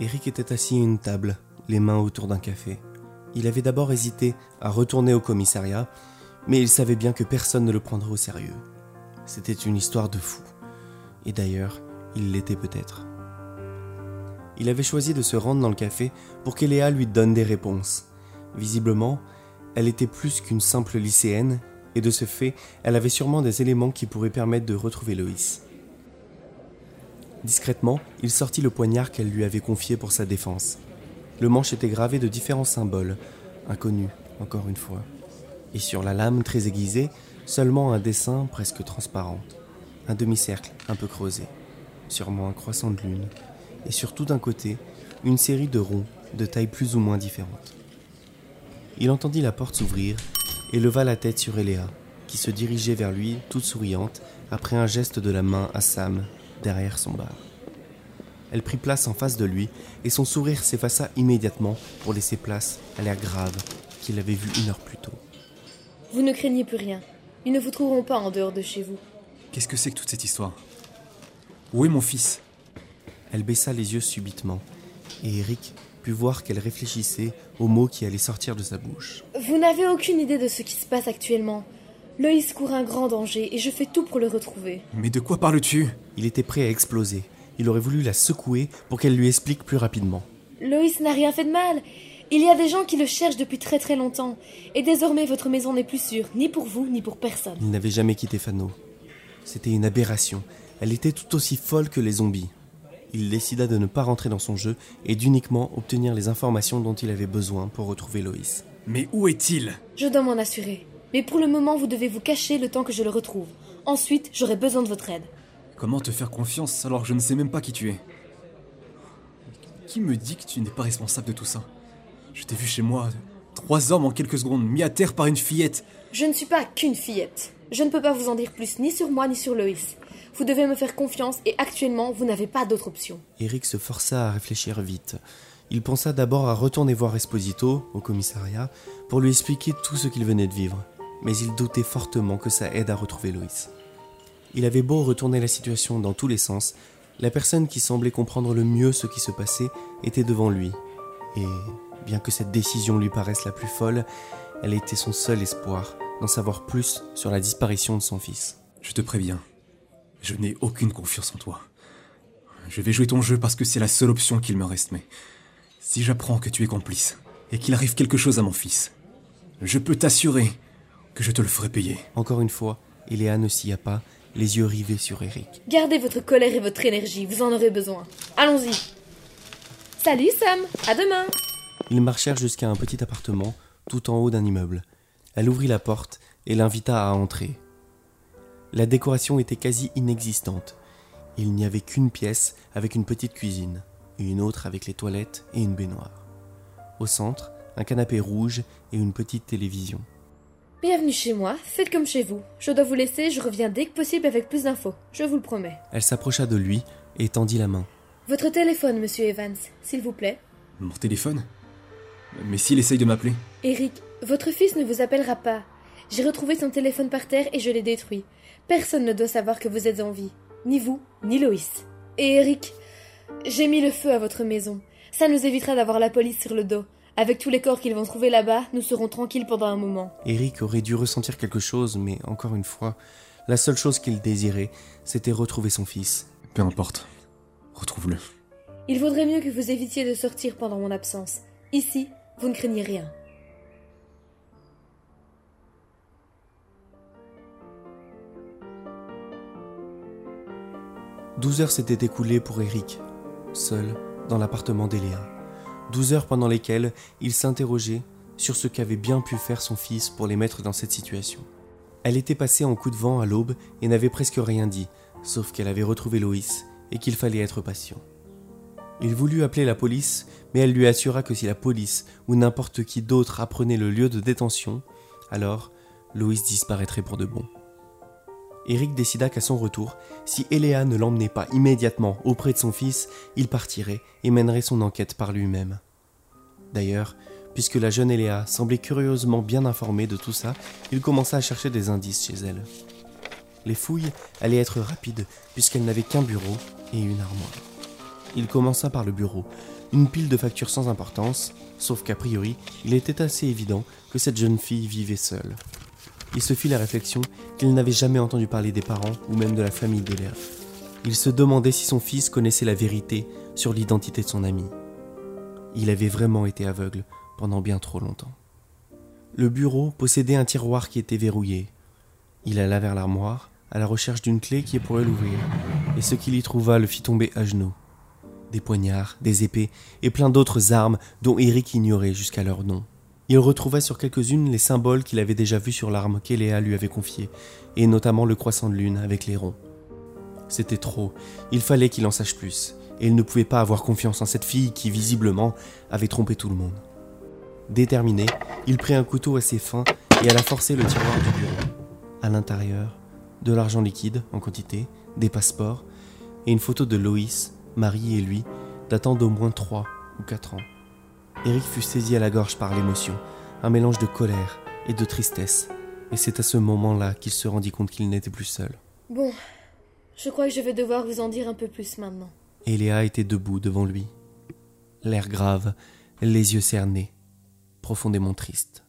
Eric était assis à une table, les mains autour d'un café. Il avait d'abord hésité à retourner au commissariat, mais il savait bien que personne ne le prendrait au sérieux. C'était une histoire de fou. Et d'ailleurs, il l'était peut-être. Il avait choisi de se rendre dans le café pour qu'Eléa lui donne des réponses. Visiblement, elle était plus qu'une simple lycéenne, et de ce fait, elle avait sûrement des éléments qui pourraient permettre de retrouver Loïs. Discrètement, il sortit le poignard qu'elle lui avait confié pour sa défense. Le manche était gravé de différents symboles, inconnus, encore une fois. Et sur la lame très aiguisée, seulement un dessin presque transparent. Un demi-cercle un peu creusé, sûrement un croissant de lune. Et surtout d'un côté, une série de ronds de taille plus ou moins différente. Il entendit la porte s'ouvrir et leva la tête sur Eléa, qui se dirigeait vers lui toute souriante après un geste de la main à Sam derrière son bar. Elle prit place en face de lui et son sourire s'effaça immédiatement pour laisser place à l'air grave qu'il avait vu une heure plus tôt. Vous ne craignez plus rien. Ils ne vous trouveront pas en dehors de chez vous. Qu'est-ce que c'est que toute cette histoire? Où est mon fils? Elle baissa les yeux subitement et Eric put voir qu'elle réfléchissait aux mots qui allaient sortir de sa bouche. Vous n'avez aucune idée de ce qui se passe actuellement. Loïs court un grand danger et je fais tout pour le retrouver. Mais de quoi parles-tu? Il était prêt à exploser. Il aurait voulu la secouer pour qu'elle lui explique plus rapidement. Loïs n'a rien fait de mal. Il y a des gens qui le cherchent depuis très très longtemps. Et désormais votre maison n'est plus sûre, ni pour vous, ni pour personne. Il n'avait jamais quitté Fano. C'était une aberration. Elle était tout aussi folle que les zombies. Il décida de ne pas rentrer dans son jeu et d'uniquement obtenir les informations dont il avait besoin pour retrouver Loïs. Mais où est-il? Je dois m'en assurer. Mais pour le moment, vous devez vous cacher le temps que je le retrouve. Ensuite, j'aurai besoin de votre aide. Comment te faire confiance alors que je ne sais même pas qui tu es? Qui me dit que tu n'es pas responsable de tout ça? Je t'ai vu chez moi, trois hommes en quelques secondes, mis à terre par une fillette. Je ne suis pas qu'une fillette. Je ne peux pas vous en dire plus ni sur moi ni sur Loïs. Vous devez me faire confiance et actuellement, vous n'avez pas d'autre option. Eric se força à réfléchir vite. Il pensa d'abord à retourner voir Esposito, au commissariat, pour lui expliquer tout ce qu'il venait de vivre. Mais il doutait fortement que ça aide à retrouver Loïs. Il avait beau retourner la situation dans tous les sens, la personne qui semblait comprendre le mieux ce qui se passait était devant lui. Et bien que cette décision lui paraisse la plus folle, elle était son seul espoir d'en savoir plus sur la disparition de son fils. Je te préviens, je n'ai aucune confiance en toi. Je vais jouer ton jeu parce que c'est la seule option qu'il me reste, mais si j'apprends que tu es complice et qu'il arrive quelque chose à mon fils, je peux t'assurer que je te le ferai payer. Encore une fois, Eléa ne s'y a pas, les yeux rivés sur Eric. Gardez votre colère et votre énergie, vous en aurez besoin. Allons-y. Salut Sam, à demain. Ils marchèrent jusqu'à un petit appartement tout en haut d'un immeuble. Elle ouvrit la porte et l'invita à entrer. La décoration était quasi inexistante. Il n'y avait qu'une pièce avec une petite cuisine, et une autre avec les toilettes et une baignoire. Au centre, un canapé rouge et une petite télévision. Bienvenue chez moi, faites comme chez vous. Je dois vous laisser, je reviens dès que possible avec plus d'infos, je vous le promets. Elle s'approcha de lui et tendit la main. Votre téléphone, monsieur Evans, s'il vous plaît. Mon téléphone? Mais s'il essaye de m'appeler? Eric, votre fils ne vous appellera pas. J'ai retrouvé son téléphone par terre et je l'ai détruit. Personne ne doit savoir que vous êtes en vie. Ni vous, ni Loïs. Et Eric, j'ai mis le feu à votre maison. Ça nous évitera d'avoir la police sur le dos. Avec tous les corps qu'ils vont trouver là-bas, nous serons tranquilles pendant un moment. Eric aurait dû ressentir quelque chose, mais encore une fois, la seule chose qu'il désirait, c'était retrouver son fils. Peu importe. Retrouve-le. Il vaudrait mieux que vous évitiez de sortir pendant mon absence. Ici, vous ne craignez rien. Douze heures s'étaient écoulées pour Eric, seul, dans l'appartement d'Eléa. Douze heures pendant lesquelles il s'interrogeait sur ce qu'avait bien pu faire son fils pour les mettre dans cette situation. Elle était passée en coup de vent à l'aube et n'avait presque rien dit, sauf qu'elle avait retrouvé Loïs et qu'il fallait être patient. Il voulut appeler la police, mais elle lui assura que si la police ou n'importe qui d'autre apprenait le lieu de détention, alors Loïs disparaîtrait pour de bon. Eric décida qu'à son retour, si Eléa ne l'emmenait pas immédiatement auprès de son fils, il partirait et mènerait son enquête par lui-même. D'ailleurs, puisque la jeune Eléa semblait curieusement bien informée de tout ça, il commença à chercher des indices chez elle. Les fouilles allaient être rapides puisqu'elle n'avait qu'un bureau et une armoire. Il commença par le bureau, une pile de factures sans importance, sauf qu'a priori, il était assez évident que cette jeune fille vivait seule. Il se fit la réflexion qu'il n'avait jamais entendu parler des parents ou même de la famille d'Eléa. Il se demandait si son fils connaissait la vérité sur l'identité de son ami. Il avait vraiment été aveugle pendant bien trop longtemps. Le bureau possédait un tiroir qui était verrouillé. Il alla vers l'armoire, à la recherche d'une clé qui pourrait l'ouvrir, et ce qu'il y trouva le fit tomber à genoux. Des poignards, des épées et plein d'autres armes dont Eric ignorait jusqu'à leur nom. Il retrouva sur quelques-unes les symboles qu'il avait déjà vus sur l'arme qu'Eléa lui avait confiée, et notamment le croissant de lune avec les ronds. C'était trop, il fallait qu'il en sache plus, et il ne pouvait pas avoir confiance en cette fille qui, visiblement, avait trompé tout le monde. Déterminé, il prit un couteau assez fin et alla forcer le tiroir du bureau. À l'intérieur, de l'argent liquide en quantité, des passeports et une photo de Loïs, Marie et lui, datant d'au moins 3 ou 4 ans. Eric fut saisi à la gorge par l'émotion, un mélange de colère et de tristesse, et c'est à ce moment-là qu'il se rendit compte qu'il n'était plus seul. Bon, je crois que je vais devoir vous en dire un peu plus maintenant. Eléa était debout devant lui, l'air grave, les yeux cernés, profondément triste.